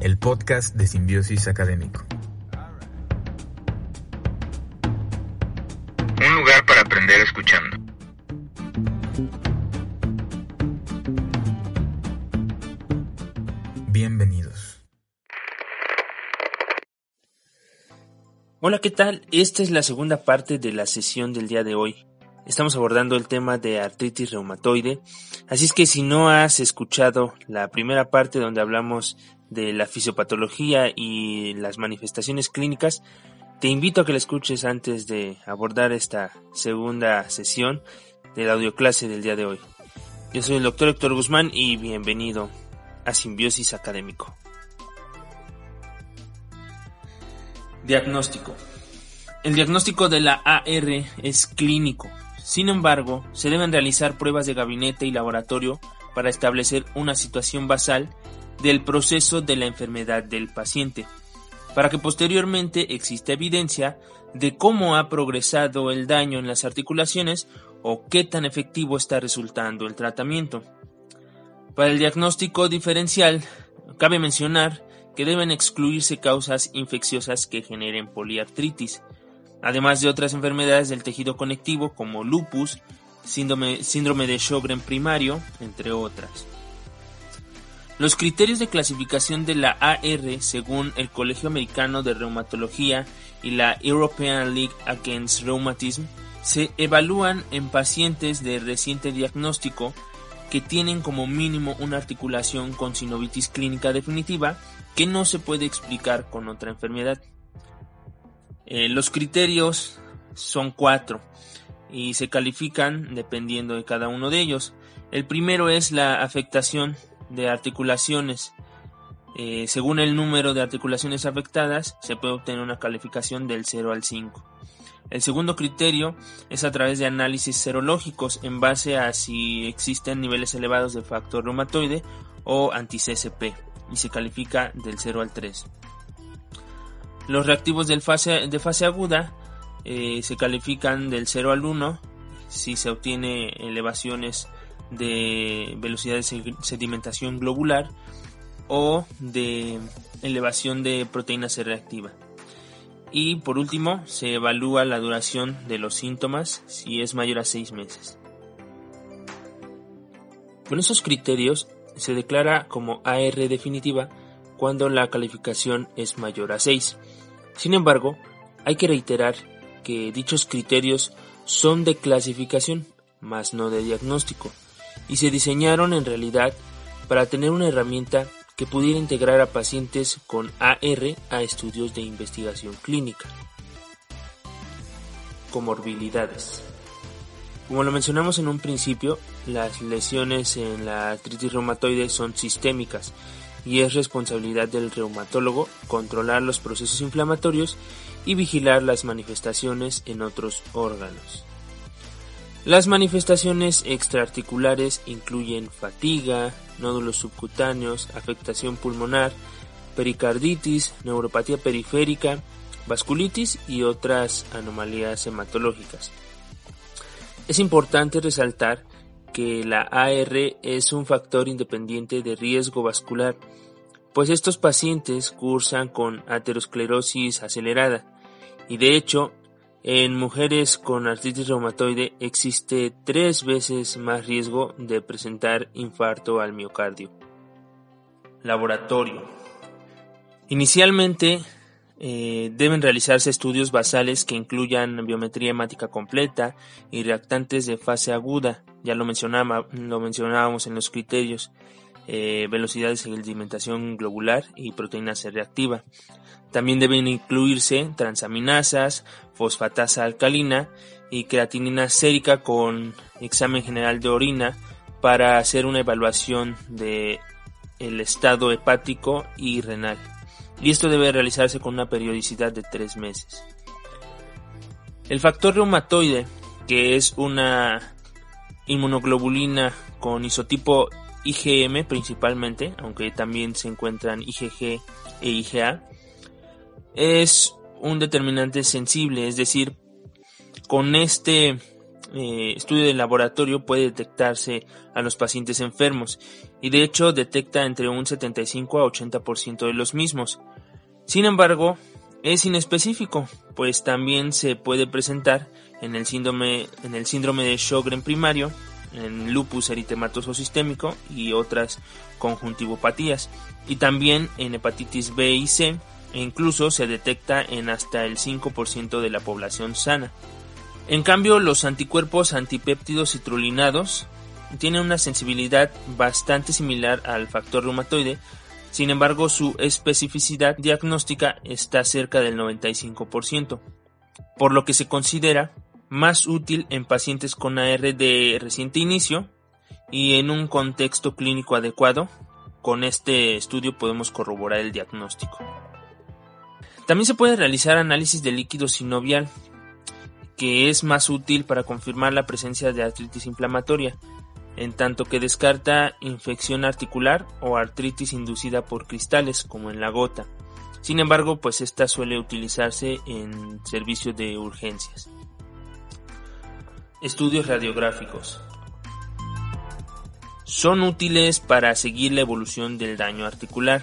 el podcast de Simbiosis Académico. Un lugar para aprender escuchando. Bienvenidos. Hola, ¿qué tal? Esta es la segunda parte de la sesión del día de hoy. Estamos abordando el tema de artritis reumatoide, así es que si no has escuchado la primera parte donde hablamos de la fisiopatología y las manifestaciones clínicas, te invito a que la escuches antes de abordar esta segunda sesión de la audioclase del día de hoy. Yo soy el doctor Héctor Guzmán y bienvenido a Simbiosis Académico. Diagnóstico. El diagnóstico de la AR es clínico. Sin embargo, se deben realizar pruebas de gabinete y laboratorio para establecer una situación basal del proceso de la enfermedad del paciente, para que posteriormente exista evidencia de cómo ha progresado el daño en las articulaciones o qué tan efectivo está resultando el tratamiento. Para el diagnóstico diferencial, cabe mencionar que deben excluirse causas infecciosas que generen poliartritis, además de otras enfermedades del tejido conectivo como lupus, síndrome, de Sjögren primario, entre otras. Los criterios de clasificación de la AR según el Colegio Americano de Reumatología y la European League Against Rheumatism se evalúan en pacientes de reciente diagnóstico que tienen como mínimo una articulación con sinovitis clínica definitiva que no se puede explicar con otra enfermedad. Eh, los criterios son cuatro y se califican dependiendo de cada uno de ellos. El primero es la afectación de articulaciones. Eh, según el número de articulaciones afectadas, se puede obtener una calificación del 0 al 5. El segundo criterio es a través de análisis serológicos en base a si existen niveles elevados de factor reumatoide o anti-CSP y se califica del 0 al 3. Los reactivos fase, de fase aguda eh, se califican del 0 al 1 si se obtiene elevaciones de velocidad de sedimentación globular o de elevación de proteína C reactiva. Y por último, se evalúa la duración de los síntomas si es mayor a 6 meses. Con esos criterios se declara como AR definitiva cuando la calificación es mayor a 6. Sin embargo, hay que reiterar que dichos criterios son de clasificación, más no de diagnóstico, y se diseñaron en realidad para tener una herramienta que pudiera integrar a pacientes con AR a estudios de investigación clínica. Comorbilidades. Como lo mencionamos en un principio, las lesiones en la artritis reumatoide son sistémicas y es responsabilidad del reumatólogo controlar los procesos inflamatorios y vigilar las manifestaciones en otros órganos. Las manifestaciones extraarticulares incluyen fatiga, nódulos subcutáneos, afectación pulmonar, pericarditis, neuropatía periférica, vasculitis y otras anomalías hematológicas. Es importante resaltar que la AR es un factor independiente de riesgo vascular, pues estos pacientes cursan con aterosclerosis acelerada y de hecho en mujeres con artritis reumatoide existe tres veces más riesgo de presentar infarto al miocardio. Laboratorio. Inicialmente eh, deben realizarse estudios basales que incluyan biometría hemática completa y reactantes de fase aguda, ya lo, lo mencionábamos en los criterios, eh, velocidad de sedimentación globular y proteína C reactiva. También deben incluirse transaminasas, fosfatasa alcalina y creatinina sérica con examen general de orina para hacer una evaluación de el estado hepático y renal. Y esto debe realizarse con una periodicidad de tres meses. El factor reumatoide, que es una inmunoglobulina con isotipo IgM principalmente, aunque también se encuentran IgG e IgA, es un determinante sensible, es decir, con este eh, estudio de laboratorio puede detectarse a los pacientes enfermos y de hecho detecta entre un 75 a 80% de los mismos. Sin embargo, es inespecífico, pues también se puede presentar en el síndrome, en el síndrome de Sjögren primario, en lupus eritematoso sistémico y otras conjuntivopatías, y también en hepatitis B y C, e incluso se detecta en hasta el 5% de la población sana. En cambio, los anticuerpos antipéptidos citrulinados tienen una sensibilidad bastante similar al factor reumatoide, sin embargo su especificidad diagnóstica está cerca del 95%, por lo que se considera más útil en pacientes con AR de reciente inicio y en un contexto clínico adecuado. Con este estudio podemos corroborar el diagnóstico. También se puede realizar análisis de líquido sinovial, que es más útil para confirmar la presencia de artritis inflamatoria, en tanto que descarta infección articular o artritis inducida por cristales, como en la gota. Sin embargo, pues esta suele utilizarse en servicios de urgencias. Estudios radiográficos. Son útiles para seguir la evolución del daño articular.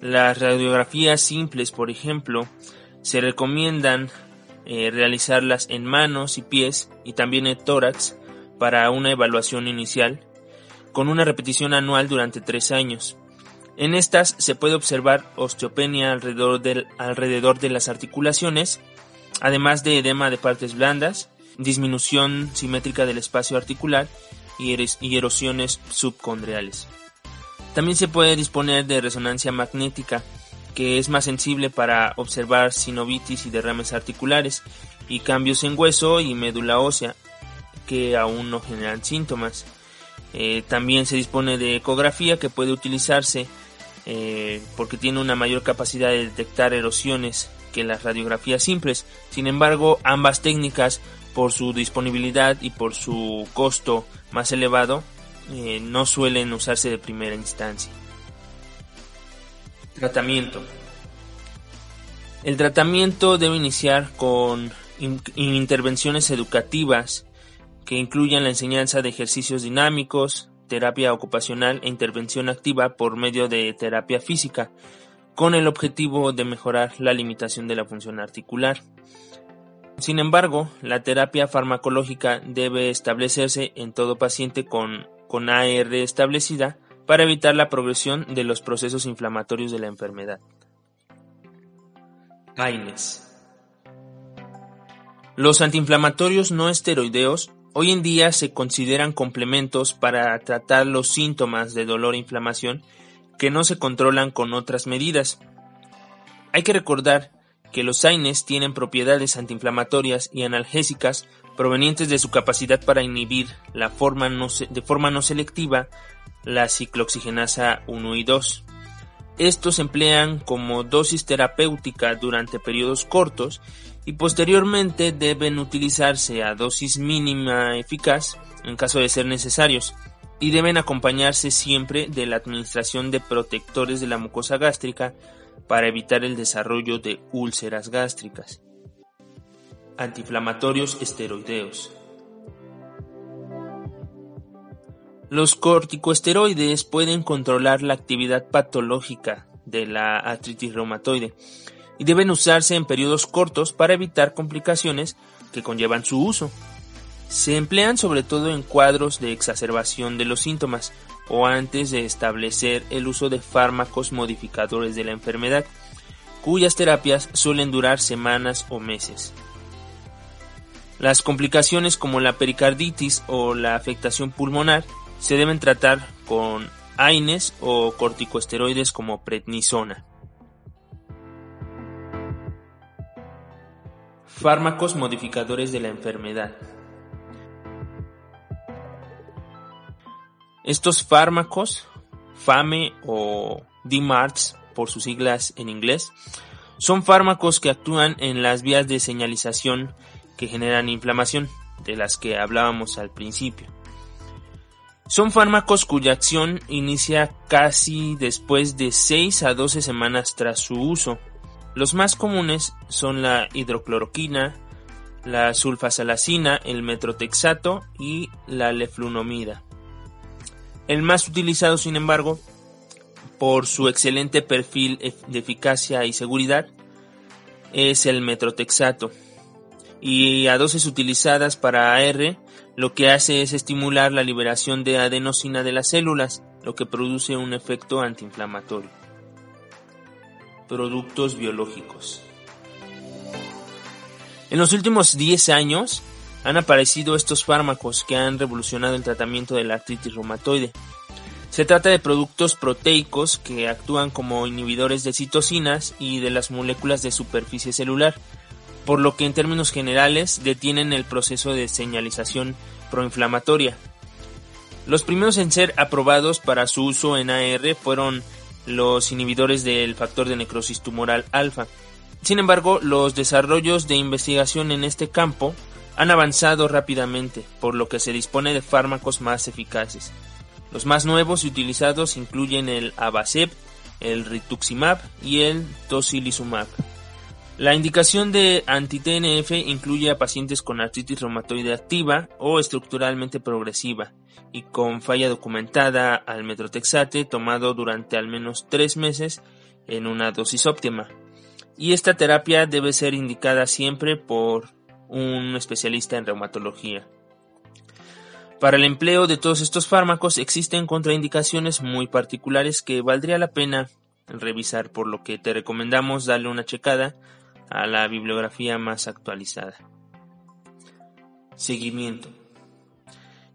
Las radiografías simples, por ejemplo, se recomiendan eh, realizarlas en manos y pies y también en tórax para una evaluación inicial con una repetición anual durante tres años. En estas se puede observar osteopenia alrededor, de las articulaciones, además de edema de partes blandas, disminución simétrica del espacio articular y erosiones subcondriales. También se puede disponer de resonancia magnética, que es más sensible para observar sinovitis y derrames articulares, y cambios en hueso y médula ósea, que aún no generan síntomas. Eh, también se dispone de ecografía que puede utilizarse eh, porque tiene una mayor capacidad de detectar erosiones que las radiografías simples. Sin embargo, ambas técnicas por su disponibilidad y por su costo más elevado, eh, no suelen usarse de primera instancia. Tratamiento. El tratamiento debe iniciar con intervenciones educativas que incluyan la enseñanza de ejercicios dinámicos, terapia ocupacional e intervención activa por medio de terapia física, con el objetivo de mejorar la limitación de la función articular. Sin embargo, la terapia farmacológica debe establecerse en todo paciente con, AR establecida para evitar la progresión de los procesos inflamatorios de la enfermedad. AINES. Los antiinflamatorios no esteroideos hoy en día se consideran complementos para tratar los síntomas de dolor e inflamación que no se controlan con otras medidas. Hay que recordar que los AINES tienen propiedades antiinflamatorias y analgésicas provenientes de su capacidad para inhibir la forma de forma no selectiva la ciclooxigenasa 1 y 2. Estos se emplean como dosis terapéutica durante periodos cortos y posteriormente deben utilizarse a dosis mínima eficaz en caso de ser necesarios y deben acompañarse siempre de la administración de protectores de la mucosa gástrica para evitar el desarrollo de úlceras gástricas. Antiinflamatorios esteroideos. Los corticosteroides pueden controlar la actividad patológica de la artritis reumatoide y deben usarse en periodos cortos para evitar complicaciones que conllevan su uso. Se emplean sobre todo en cuadros de exacerbación de los síntomas, o antes de establecer el uso de fármacos modificadores de la enfermedad, cuyas terapias suelen durar semanas o meses. Las complicaciones como la pericarditis o la afectación pulmonar se deben tratar con AINES o corticosteroides como prednisona. Fármacos modificadores de la enfermedad. Estos fármacos, FAME o DMARDS por sus siglas en inglés, son fármacos que actúan en las vías de señalización que generan inflamación, de las que hablábamos al principio. Son fármacos cuya acción inicia casi después de 6 a 12 semanas tras su uso. Los más comunes son la hidrocloroquina, la sulfasalacina, el metrotexato y la leflunomida. El más utilizado, sin embargo, por su excelente perfil de eficacia y seguridad, es el metrotexato. Y a dosis utilizadas para AR, lo que hace es estimular la liberación de adenosina de las células, lo que produce un efecto antiinflamatorio. Productos biológicos. En los últimos 10 años han aparecido estos fármacos que han revolucionado el tratamiento de la artritis reumatoide. Se trata de productos proteicos que actúan como inhibidores de citocinas y de las moléculas de superficie celular, por lo que en términos generales detienen el proceso de señalización proinflamatoria. Los primeros en ser aprobados para su uso en AR fueron los inhibidores del factor de necrosis tumoral alfa. Sin embargo, los desarrollos de investigación en este campo han avanzado rápidamente, por lo que se dispone de fármacos más eficaces. Los más nuevos y utilizados incluyen el Abacep, el Rituximab y el Tocilizumab. La indicación de anti-TNF incluye a pacientes con artritis reumatoide activa o estructuralmente progresiva y con falla documentada al metrotexate tomado durante al menos tres meses en una dosis óptima. Y esta terapia debe ser indicada siempre por un especialista en reumatología. Para el empleo de todos estos fármacos existen contraindicaciones muy particulares que valdría la pena revisar, por lo que te recomendamos darle una checada a la bibliografía más actualizada. Seguimiento.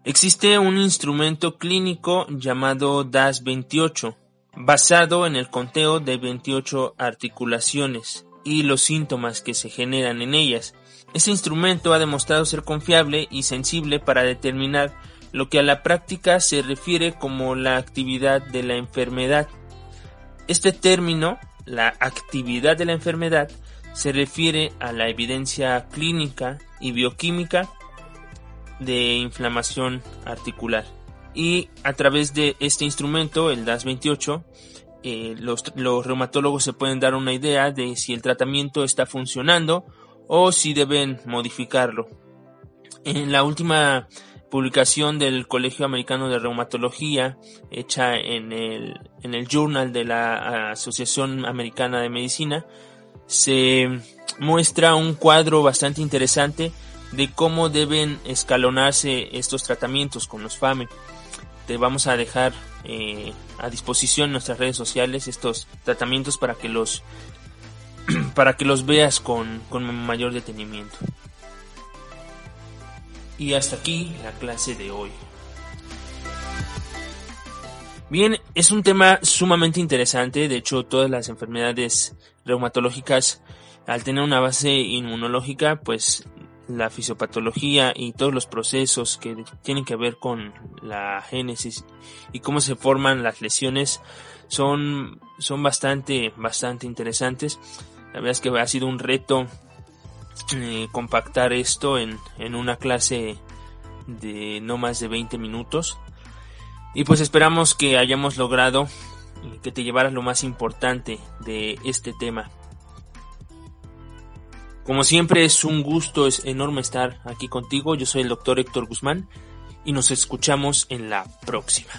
Existe un instrumento clínico llamado DAS-28, basado en el conteo de 28 articulaciones y los síntomas que se generan en ellas, ese instrumento ha demostrado ser confiable y sensible para determinar lo que a la práctica se refiere como la actividad de la enfermedad. Este término, la actividad de la enfermedad, se refiere a la evidencia clínica y bioquímica de inflamación articular. Y a través de este instrumento, el DAS-28, eh, los, reumatólogos se pueden dar una idea de si el tratamiento está funcionando o si deben modificarlo. En la última publicación del Colegio Americano de Reumatología, hecha en el Journal de la Asociación Americana de Medicina, se muestra un cuadro bastante interesante de cómo deben escalonarse estos tratamientos con los FAME. Te vamos a dejar eh, a disposición en nuestras redes sociales estos tratamientos para que los para que los veas con, con mayor detenimiento. Y hasta aquí la clase de hoy. Bien, es un tema sumamente interesante, de hecho todas las enfermedades reumatológicas al tener una base inmunológica, pues la fisiopatología y todos los procesos que tienen que ver con la génesis y cómo se forman las lesiones son, son bastante, bastante interesantes. La verdad es que ha sido un reto eh, compactar esto en, en una clase de no más de 20 minutos. Y pues esperamos que hayamos logrado que te llevaras lo más importante de este tema. Como siempre es un gusto, es enorme estar aquí contigo. Yo soy el doctor Héctor Guzmán y nos escuchamos en la próxima.